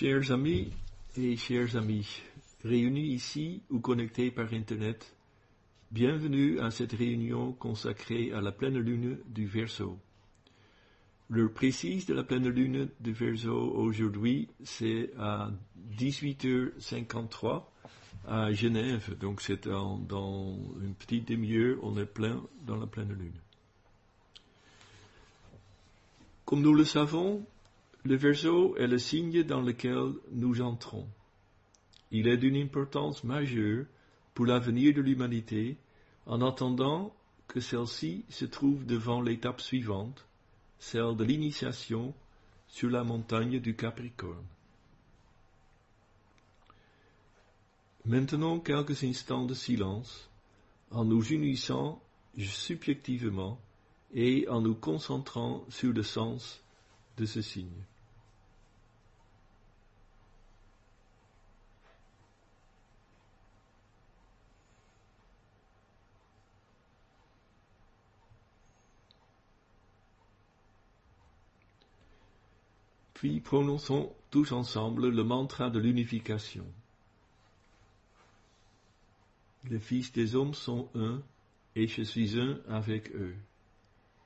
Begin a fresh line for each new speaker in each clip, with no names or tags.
Chers amis et chers amis, réunis ici ou connectés par Internet, bienvenue à cette réunion consacrée à la pleine lune du Verseau. L'heure précise de la pleine lune du Verseau aujourd'hui, c'est à 18h53 à Genève, donc c'est dans, dans une petite demi-heure, on est plein dans la pleine lune. Comme nous le savons, le Verseau est le signe dans lequel nous entrons. Il est d'une importance majeure pour l'avenir de l'humanité, en attendant que celle-ci se trouve devant l'étape suivante, celle de l'initiation sur la montagne du Capricorne. Maintenant quelques instants de silence, en nous unissant subjectivement et en nous concentrant sur le sens de ce signe. Puis prononçons tous ensemble le mantra de l'unification. Les fils des hommes sont un, et je suis un avec eux.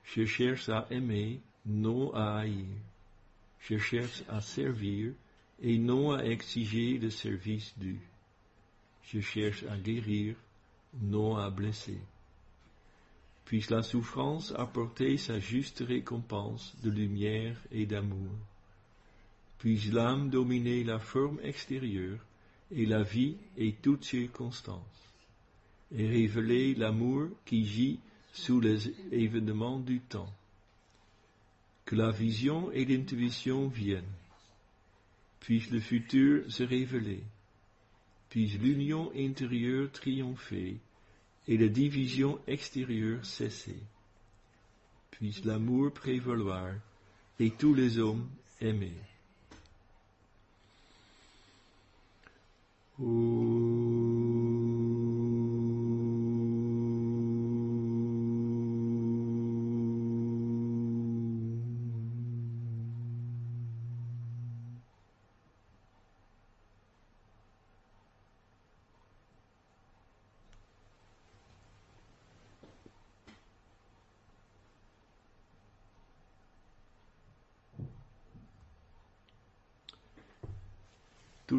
Je cherche à aimer, non à haïr. Je cherche à servir, et non à exiger le service dû. Je cherche à guérir, non à blesser. Puisse la souffrance apporter sa juste récompense de lumière et d'amour puis l'âme dominer la forme extérieure et la vie et toutes circonstances, et révéler l'amour qui gît sous les événements du temps. Que la vision et l'intuition viennent, puisse le futur se révéler, puisse l'union intérieure triompher et la division extérieure cesser, puisse l'amour prévaloir et tous les hommes aimer. Tout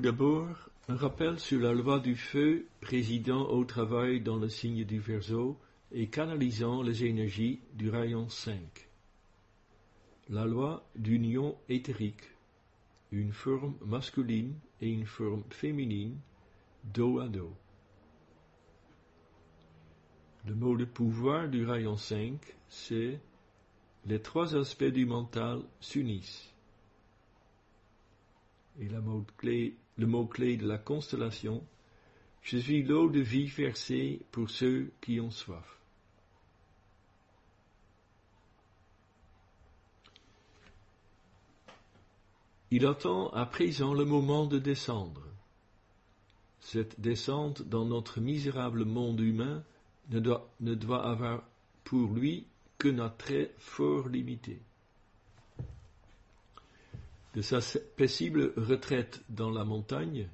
d'abord, un rappel sur la loi du feu présidant au travail dans le signe du Verseau et canalisant les énergies du rayon 5. La loi d'union éthérique, une forme masculine et une forme féminine, dos à dos. Le mot de pouvoir du rayon 5, c'est les trois aspects du mental s'unissent et la mot clé, le mot-clé de la constellation, je suis l'eau de vie versée pour ceux qui ont soif. Il attend à présent le moment de descendre. Cette descente dans notre misérable monde humain ne doit, avoir pour lui notre très fort limité de sa paisible retraite dans la montagne,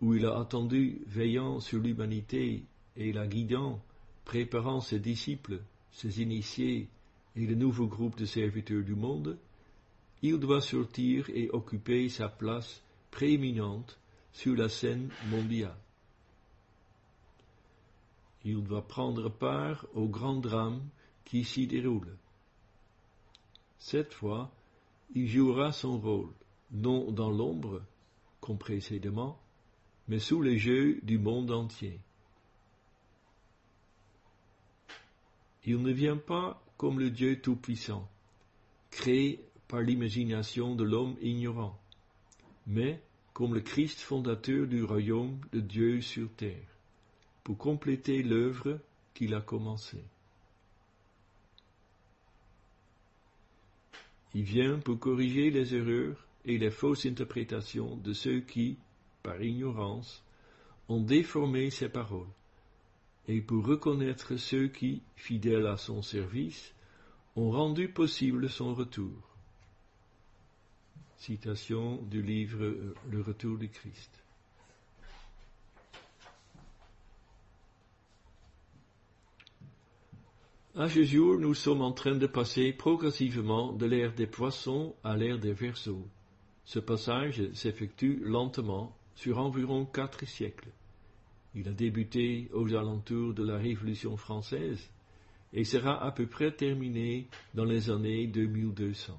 où il a attendu veillant sur l'humanité et la guidant, préparant ses disciples, ses initiés et le nouveau groupe de serviteurs du monde, il doit sortir et occuper sa place prééminente sur la scène mondiale. Il doit prendre part au grand drame qui s'y déroule. Cette fois, il jouera son rôle, non dans l'ombre, comme précédemment, mais sous les jeux du monde entier. Il ne vient pas comme le Dieu Tout-Puissant, créé par l'imagination de l'homme ignorant, mais comme le Christ fondateur du royaume de Dieu sur terre, pour compléter l'œuvre qu'il a commencée. Il vient pour corriger les erreurs et les fausses interprétations de ceux qui, par ignorance, ont déformé ses paroles, et pour reconnaître ceux qui, fidèles à son service, ont rendu possible son retour. Citation du livre euh, Le Retour du Christ. À ce jour, nous sommes en train de passer progressivement de l'ère des poissons à l'ère des verseaux. Ce passage s'effectue lentement sur environ quatre siècles. Il a débuté aux alentours de la Révolution française et sera à peu près terminé dans les années 2200.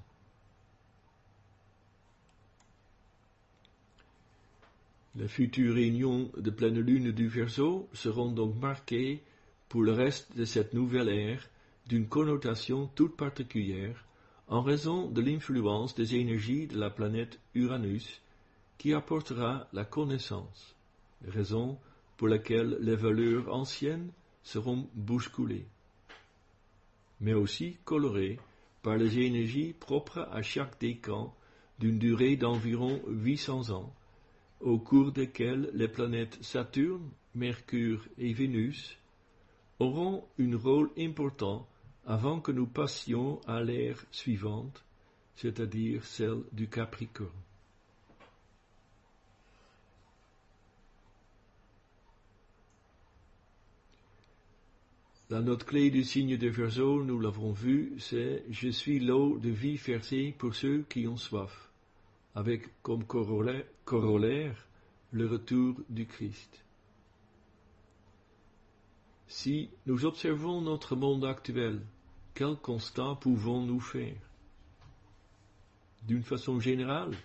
Les futures réunions de pleine lune du Verseau seront donc marquées pour le reste de cette nouvelle ère d'une connotation toute particulière en raison de l'influence des énergies de la planète Uranus qui apportera la connaissance, raison pour laquelle les valeurs anciennes seront bousculées, mais aussi colorées par les énergies propres à chaque décan d'une durée d'environ 800 ans, au cours desquels les planètes Saturne, Mercure et Vénus auront un rôle important avant que nous passions à l'ère suivante, c'est-à-dire celle du Capricorne. La note clé du signe de Verseau, nous l'avons vu, c'est Je suis l'eau de vie versée pour ceux qui ont soif, avec comme corollaire le retour du Christ. Si nous observons notre monde actuel, quel constat pouvons-nous faire? D'une façon générale,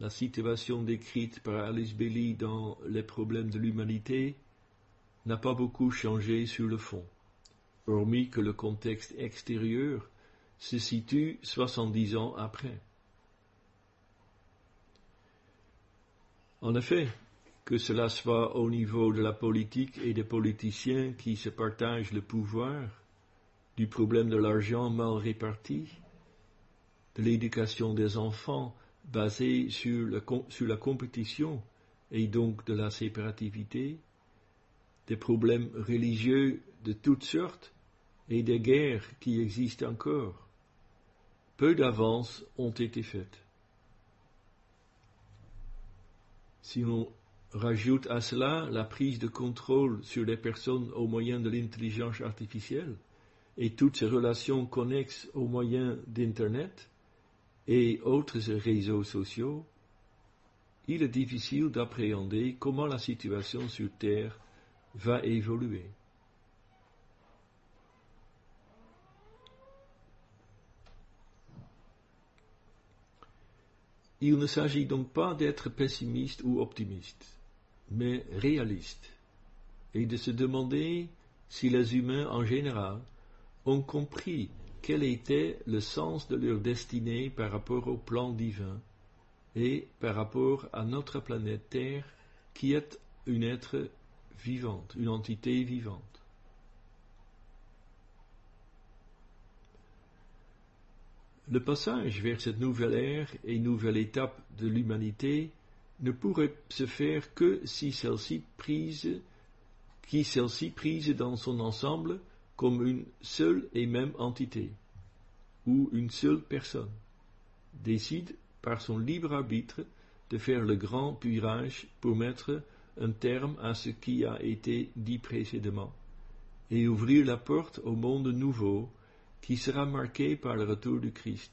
la situation décrite par Alice Bailey dans Les problèmes de l'humanité n'a pas beaucoup changé sur le fond hormis que le contexte extérieur se situe soixante-dix ans après. En effet, que cela soit au niveau de la politique et des politiciens qui se partagent le pouvoir, du problème de l'argent mal réparti, de l'éducation des enfants basée sur, la compétition et donc de la séparativité, des problèmes religieux de toutes sortes et des guerres qui existent encore. Peu d'avances ont été faites. Si rajoute à cela la prise de contrôle sur les personnes au moyen de l'intelligence artificielle et toutes ces relations connexes au moyen d'Internet et autres réseaux sociaux, il est difficile d'appréhender comment la situation sur Terre va évoluer. Il ne s'agit donc pas d'être pessimiste ou optimiste, mais réaliste, et de se demander si les humains en général ont compris quel était le sens de leur destinée par rapport au plan divin et par rapport à notre planète Terre qui est une être vivante, une entité vivante. Le passage vers cette nouvelle ère et nouvelle étape de l'humanité ne pourrait se faire que si celle-ci prise, qui celle-ci prise dans son ensemble comme une seule et même entité, ou une seule personne, décide par son libre arbitre de faire le grand puirage pour mettre un terme à ce qui a été dit précédemment, et ouvrir la porte au monde nouveau qui sera marqué par le retour du Christ,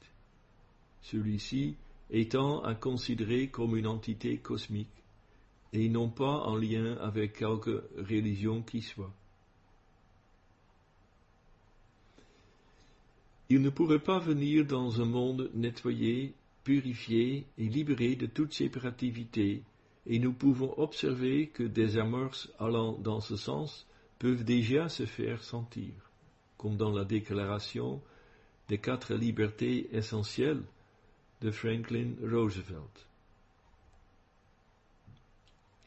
celui-ci étant à considérer comme une entité cosmique, et non pas en lien avec quelque religion qui soit. Il ne pourrait pas venir dans un monde nettoyé, purifié et libéré de toute séparativité, et nous pouvons observer que des amorces allant dans ce sens peuvent déjà se faire sentir comme dans la déclaration des quatre libertés essentielles de Franklin Roosevelt.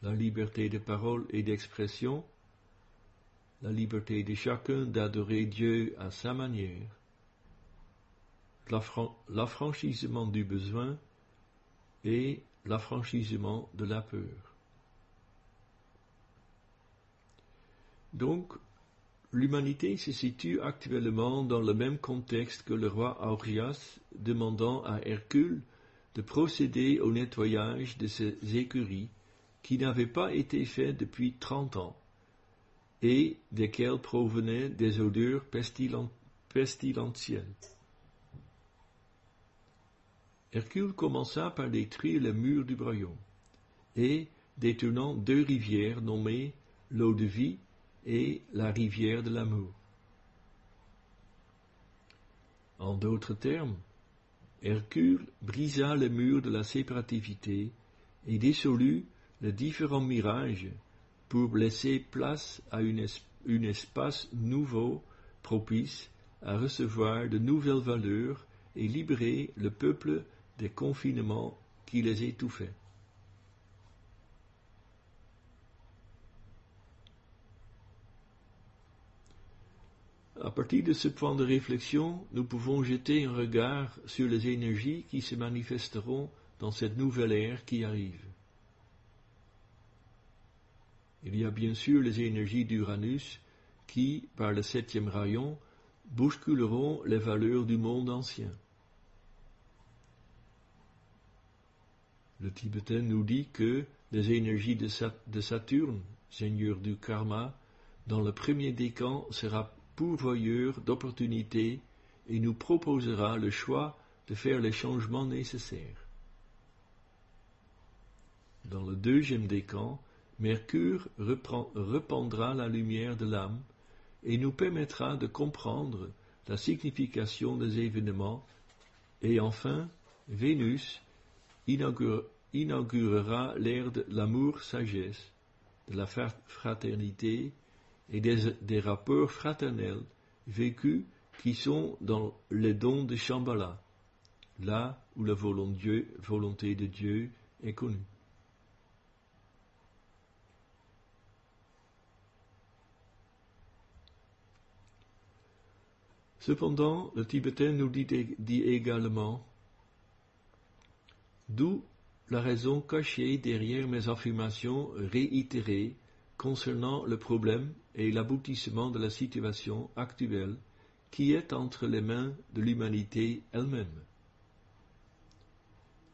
La liberté de parole et d'expression, la liberté de chacun d'adorer Dieu à sa manière, l'affranchissement du besoin et l'affranchissement de la peur. Donc, L'humanité se situe actuellement dans le même contexte que le roi Aurias demandant à Hercule de procéder au nettoyage de ces écuries qui n'avaient pas été faites depuis trente ans et desquelles provenaient des odeurs pestilentielles. Hercule commença par détruire les murs du royaume, et, détournant deux rivières nommées l'eau de vie et la rivière de l'amour. En d'autres termes, Hercule brisa le mur de la séparativité et dissolut les différents mirages pour laisser place à un espace nouveau propice à recevoir de nouvelles valeurs et libérer le peuple des confinements qui les étouffaient. À partir de ce point de réflexion, nous pouvons jeter un regard sur les énergies qui se manifesteront dans cette nouvelle ère qui arrive. Il y a bien sûr les énergies d'Uranus qui, par le septième rayon, bousculeront les valeurs du monde ancien. Le Tibétain nous dit que les énergies de, Saturne, seigneur du karma, dans le premier décan sera pourvoyeur d'opportunités et nous proposera le choix de faire les changements nécessaires. Dans le deuxième décan, Mercure reprendra la lumière de l'âme et nous permettra de comprendre la signification des événements, et enfin, Vénus inaugurera l'ère de l'amour-sagesse, de la fraternité et des, rapports fraternels vécus qui sont dans les dons de Shambhala, là où la volonté de Dieu est connue. Cependant, le Tibétain nous dit, dit également D'où la raison cachée derrière mes affirmations réitérées concernant le problème et l'aboutissement de la situation actuelle qui est entre les mains de l'humanité elle-même.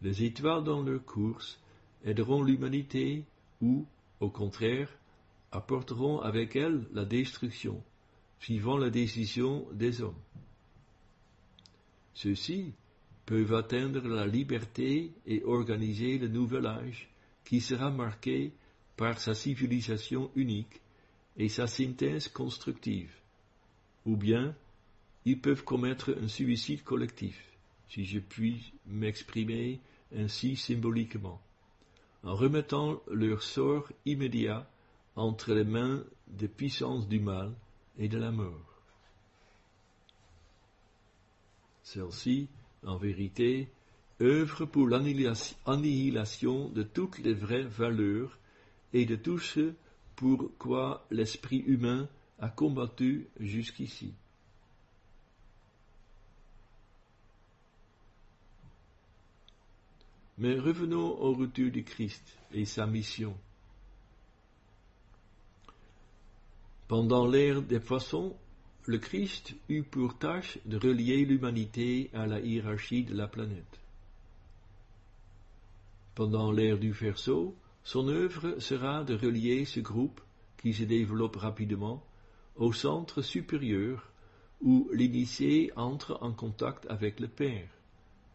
Les étoiles dans leur course aideront l'humanité ou, au contraire, apporteront avec elles la destruction, suivant la décision des hommes. Ceux-ci peuvent atteindre la liberté et organiser le nouvel âge qui sera marqué par sa civilisation unique et sa synthèse constructive, ou bien ils peuvent commettre un suicide collectif, si je puis m'exprimer ainsi symboliquement, en remettant leur sort immédiat entre les mains des puissances du mal et de la mort. Celle-ci, en vérité, œuvre pour l'annihilation de toutes les vraies valeurs et de tout ce pour quoi l'esprit humain a combattu jusqu'ici. Mais revenons au retour du Christ et sa mission. Pendant l'ère des poissons, le Christ eut pour tâche de relier l'humanité à la hiérarchie de la planète. Pendant l'ère du Verseau, son œuvre sera de relier ce groupe, qui se développe rapidement, au centre supérieur, où l'initié entre en contact avec le Père,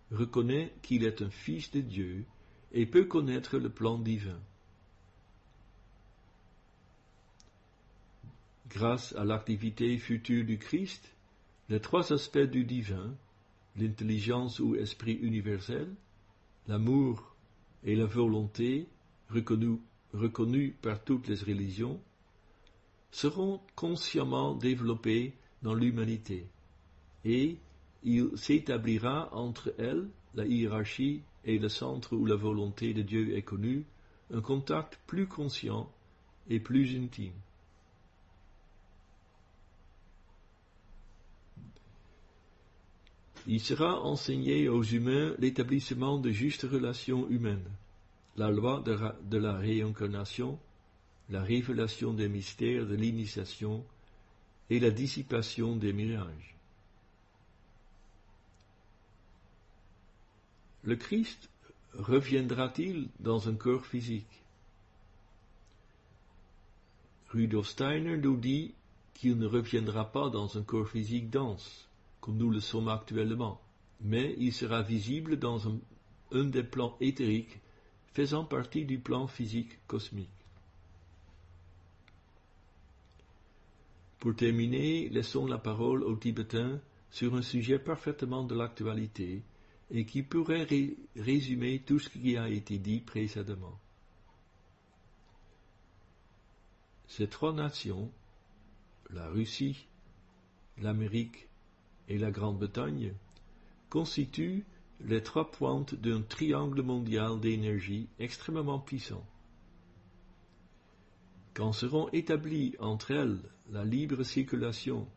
reconnaît qu'il est un fils de Dieu et peut connaître le plan divin. grâce à l'activité future du Christ, les trois aspects du divin, l'intelligence ou esprit universel, l'amour et la volonté, reconnus, par toutes les religions, seront consciemment développés dans l'humanité, et il s'établira entre elles, la hiérarchie et le centre où la volonté de Dieu est connue, un contact plus conscient et plus intime. Il sera enseigné aux humains l'établissement de justes relations humaines, la loi de, la réincarnation, la révélation des mystères de l'initiation et la dissipation des mirages. Le Christ reviendra-t-il dans un corps physique? Rudolf Steiner nous dit qu'il ne reviendra pas dans un corps physique dense, comme nous le sommes actuellement, mais il sera visible dans un, un des plans éthériques faisant partie du plan physique cosmique. Pour terminer, laissons la parole aux Tibétains sur un sujet parfaitement de l'actualité et qui pourrait résumer tout ce qui a été dit précédemment. Ces trois nations, la Russie, l'Amérique et la Grande-Bretagne, constituent les trois pointes d'un triangle mondial d'énergie extrêmement puissant. Quand seront établies entre elles la libre circulation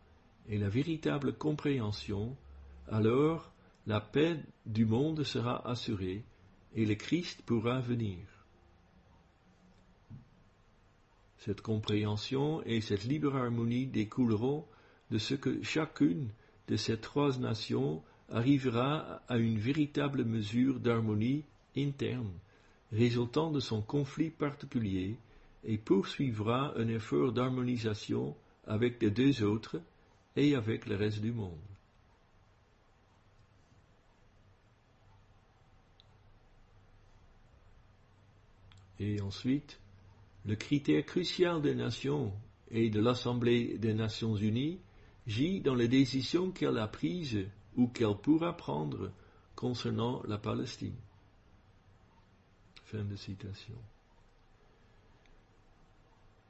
et la véritable compréhension, alors la paix du monde sera assurée et le Christ pourra venir. Cette compréhension et cette libre harmonie découleront de ce que chacune de ces trois nations arrivera à une véritable mesure d'harmonie interne, résultant de son conflit particulier, et poursuivra un effort d'harmonisation avec les deux autres et avec le reste du monde. Et ensuite, le critère crucial des nations et de l'Assemblée des Nations Unies gît dans les décisions qu'elle a prises ou qu'elle pourra prendre concernant la Palestine. Fin de citation.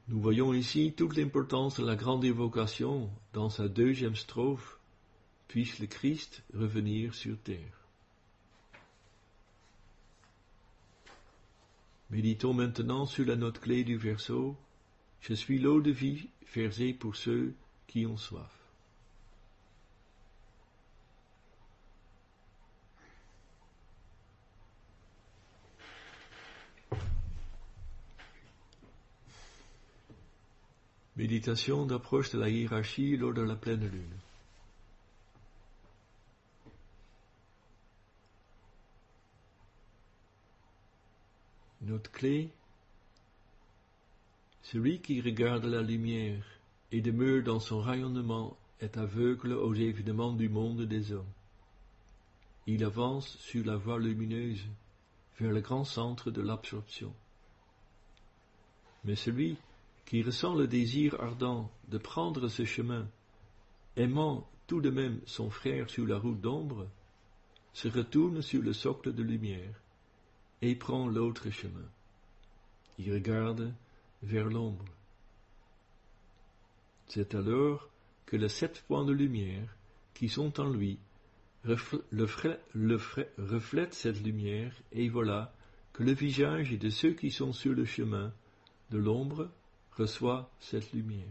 Nous voyons ici toute l'importance de la grande évocation dans sa deuxième strophe, puisse le Christ revenir sur terre. Méditons maintenant sur la note clé du verso. Je suis l'eau de vie versée pour ceux qui ont soif. Méditation d'approche de la hiérarchie lors de la pleine lune. Notre clé, celui qui regarde la lumière et demeure dans son rayonnement est aveugle aux événements du monde des hommes. Il avance sur la voie lumineuse vers le grand centre de l'absorption. Mais celui qui ressent le désir ardent de prendre ce chemin, aimant tout de même son frère sur la route d'ombre, se retourne sur le socle de lumière et prend l'autre chemin. Il regarde vers l'ombre. C'est alors que les sept points de lumière qui sont en lui reflètent cette lumière, et voilà que le visage de ceux qui sont sur le chemin de l'ombre reçoit cette lumière.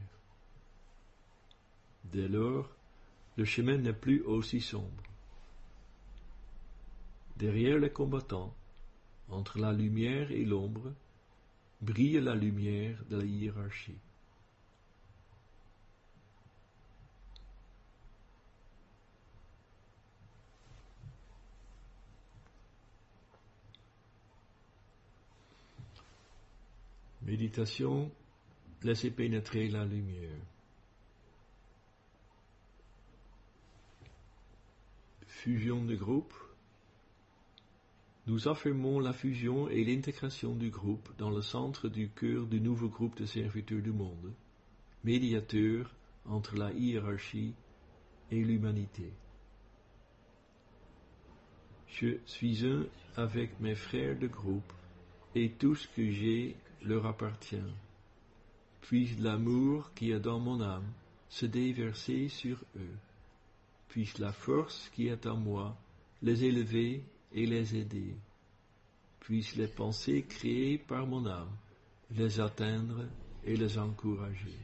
Dès lors, le chemin n'est plus aussi sombre. Derrière les combattants, entre la lumière et l'ombre, brille la lumière de la hiérarchie. Méditation Laissez pénétrer la lumière. Fusion de groupe. Nous affirmons la fusion et l'intégration du groupe dans le centre du cœur du nouveau groupe de serviteurs du monde, médiateur entre la hiérarchie et l'humanité. Je suis un avec mes frères de groupe, et tout ce que j'ai leur appartient puisse l'amour qui est dans mon âme se déverser sur eux, puisse la force qui est en moi les élever et les aider, puisse les pensées créées par mon âme les atteindre et les encourager.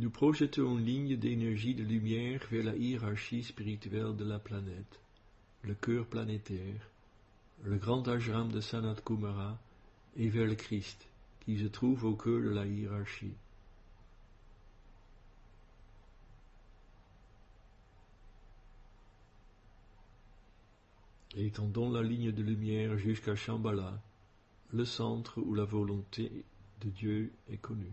Nous projetons une ligne d'énergie de lumière vers la hiérarchie spirituelle de la planète, le cœur planétaire, le grand ashram de Sanat Kumara et vers le Christ, qui se trouve au cœur de la hiérarchie. Étendons la ligne de lumière jusqu'à Shambhala, le centre où la volonté de Dieu est connue.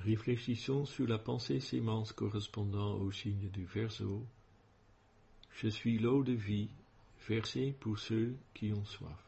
Réfléchissons sur la pensée sémence correspondant au signe du Verseau. Je suis l'eau de vie, versée pour ceux qui ont soif.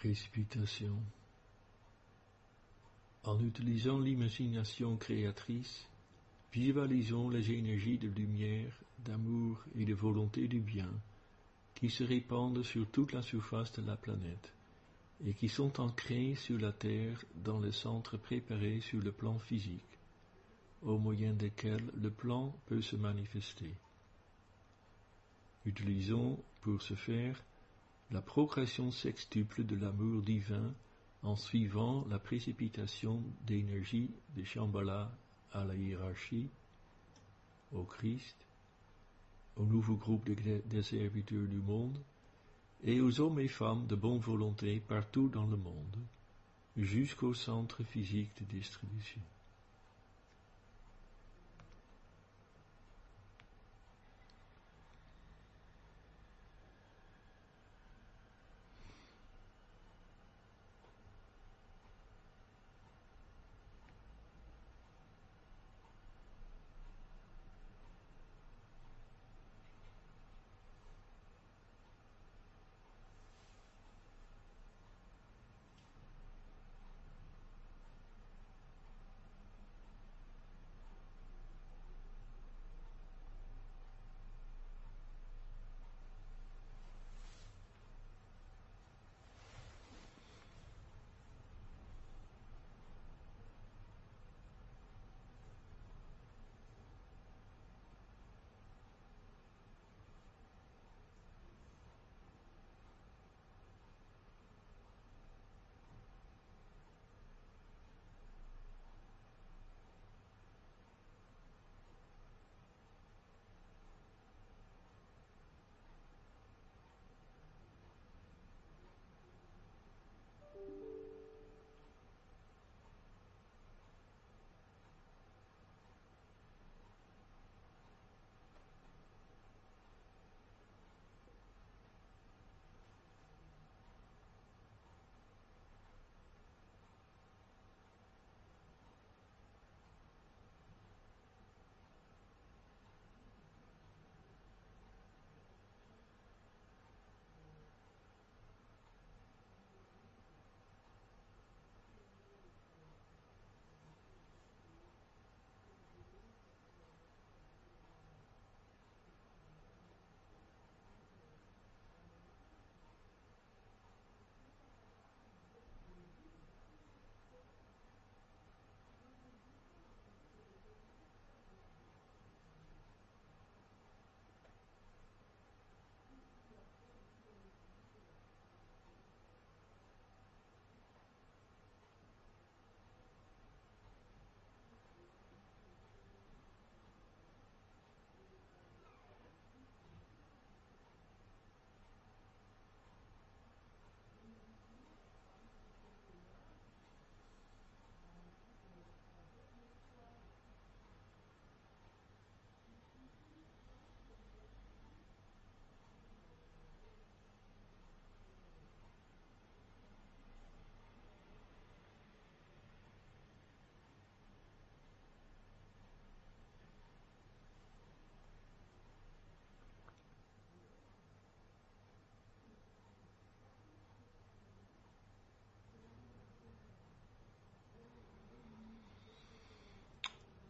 Précipitation. En utilisant l'imagination créatrice, visualisons les énergies de lumière, d'amour et de volonté du bien qui se répandent sur toute la surface de la planète et qui sont ancrées sur la Terre dans le centre préparé sur le plan physique, au moyen desquels le plan peut se manifester. Utilisons pour ce faire la progression sextuple de l'amour divin en suivant la précipitation d'énergie de Shambhala à la hiérarchie, au Christ, au nouveau groupe des serviteurs du monde, et aux hommes et femmes de bonne volonté partout dans le monde, jusqu'au centre physique de distribution.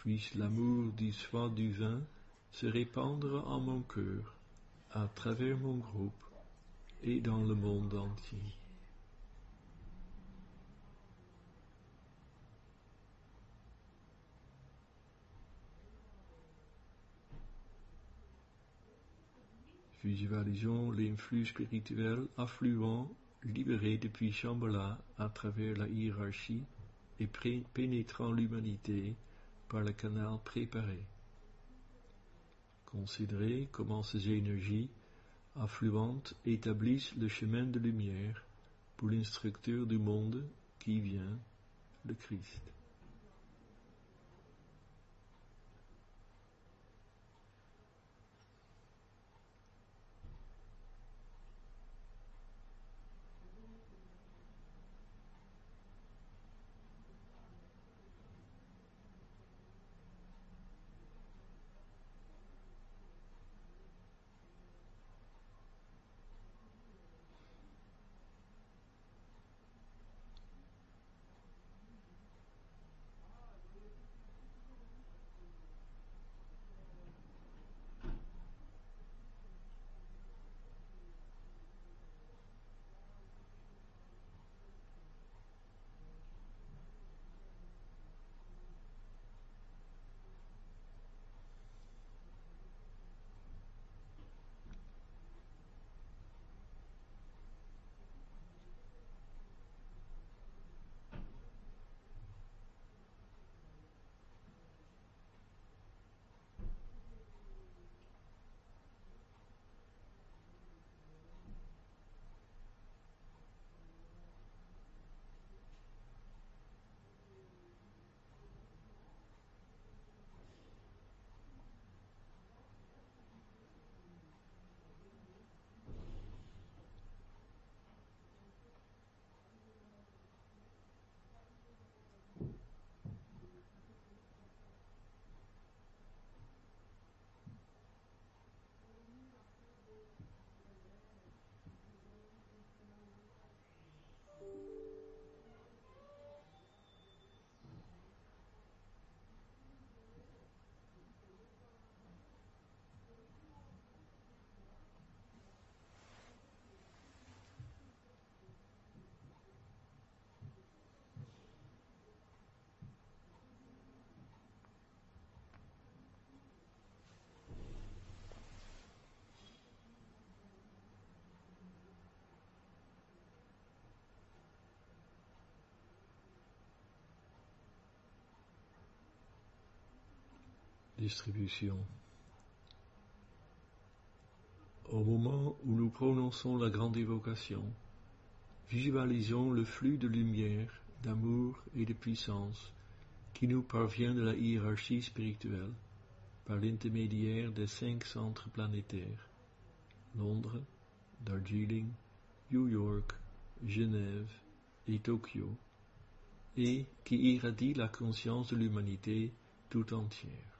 puisse l'amour du soi du vin se répandre en mon cœur, à travers mon groupe et dans le monde entier. Visualisons l'influx spirituel affluent libéré depuis Shambhala à travers la hiérarchie et pénétrant l'humanité par le canal préparé. Considérez comment ces énergies affluentes établissent le chemin de lumière pour l'instructeur du monde qui vient, le Christ. Distribution. Au moment où nous prononçons la grande évocation, visualisons le flux de lumière, d'amour et de puissance qui nous parvient de la hiérarchie spirituelle par l'intermédiaire des cinq centres planétaires, Londres, Darjeeling, New York, Genève et Tokyo, et qui irradie la conscience de l'humanité tout entière.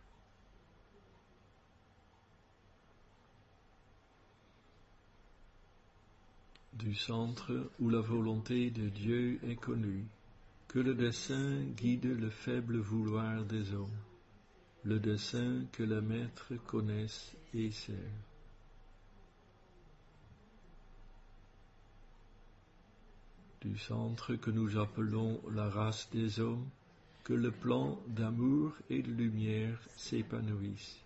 Du centre où la volonté de Dieu est connue, que le dessein guide le faible vouloir des hommes, le dessein que le Maître connaisse et sert. Du centre que nous appelons la race des hommes, que le plan d'amour et de lumière s'épanouisse,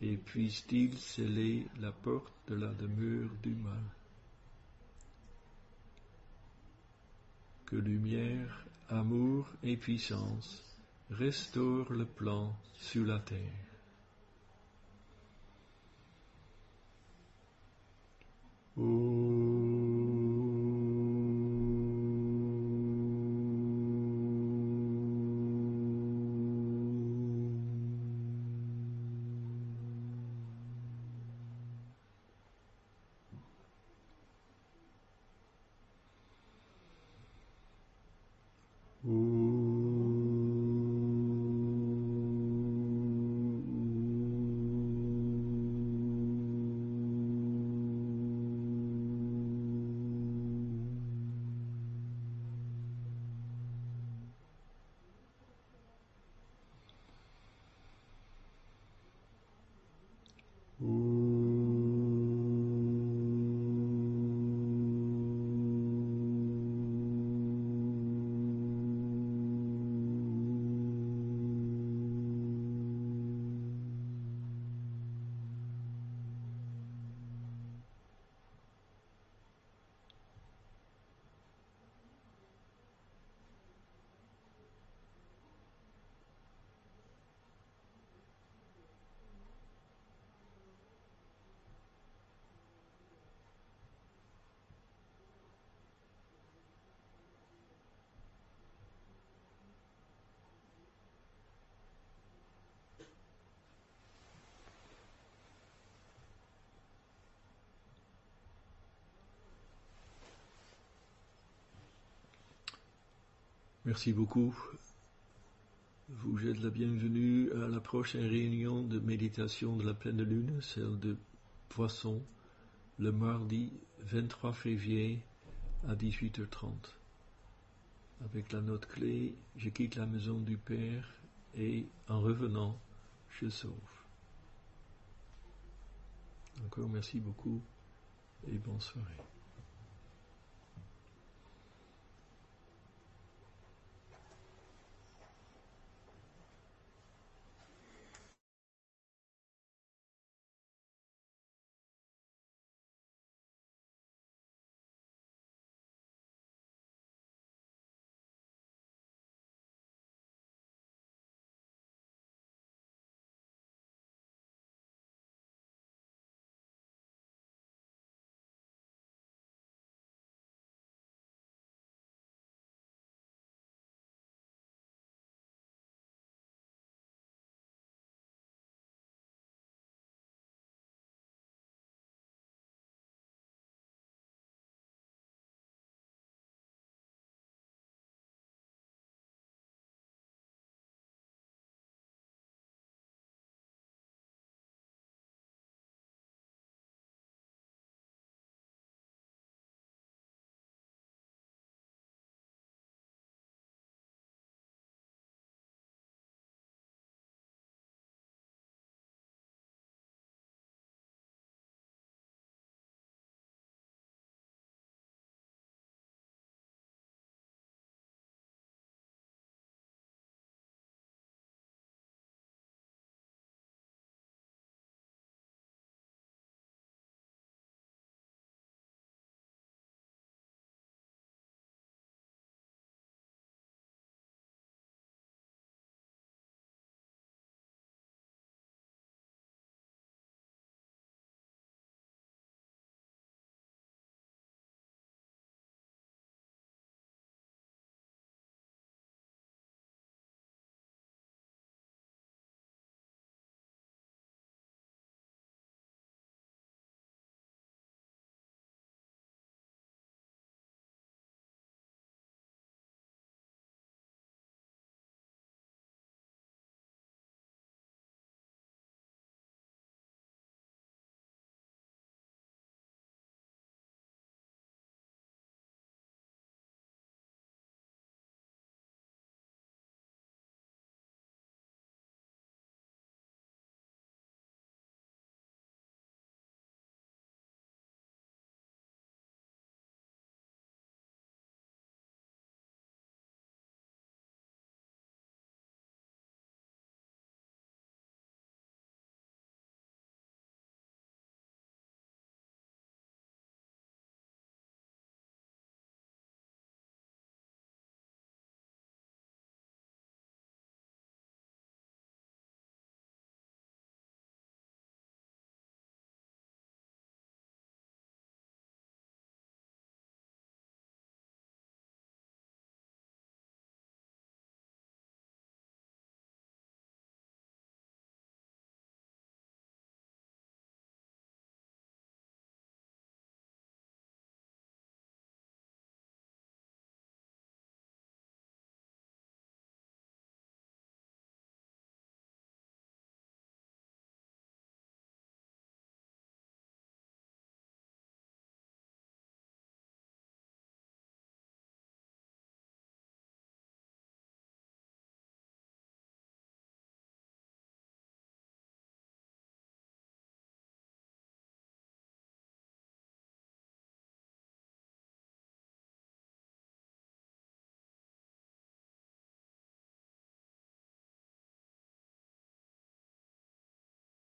et puisse-t-il sceller la porte de la demeure du mal. que lumière, amour et puissance restaurent le plan sur la terre. Merci beaucoup. Vous êtes la bienvenue à la prochaine réunion de méditation de la pleine lune, celle de Poisson, le mardi 23 février à 18h30. Avec la note clé, je quitte la maison du Père et en revenant, je sauve. Encore merci beaucoup et bonne soirée.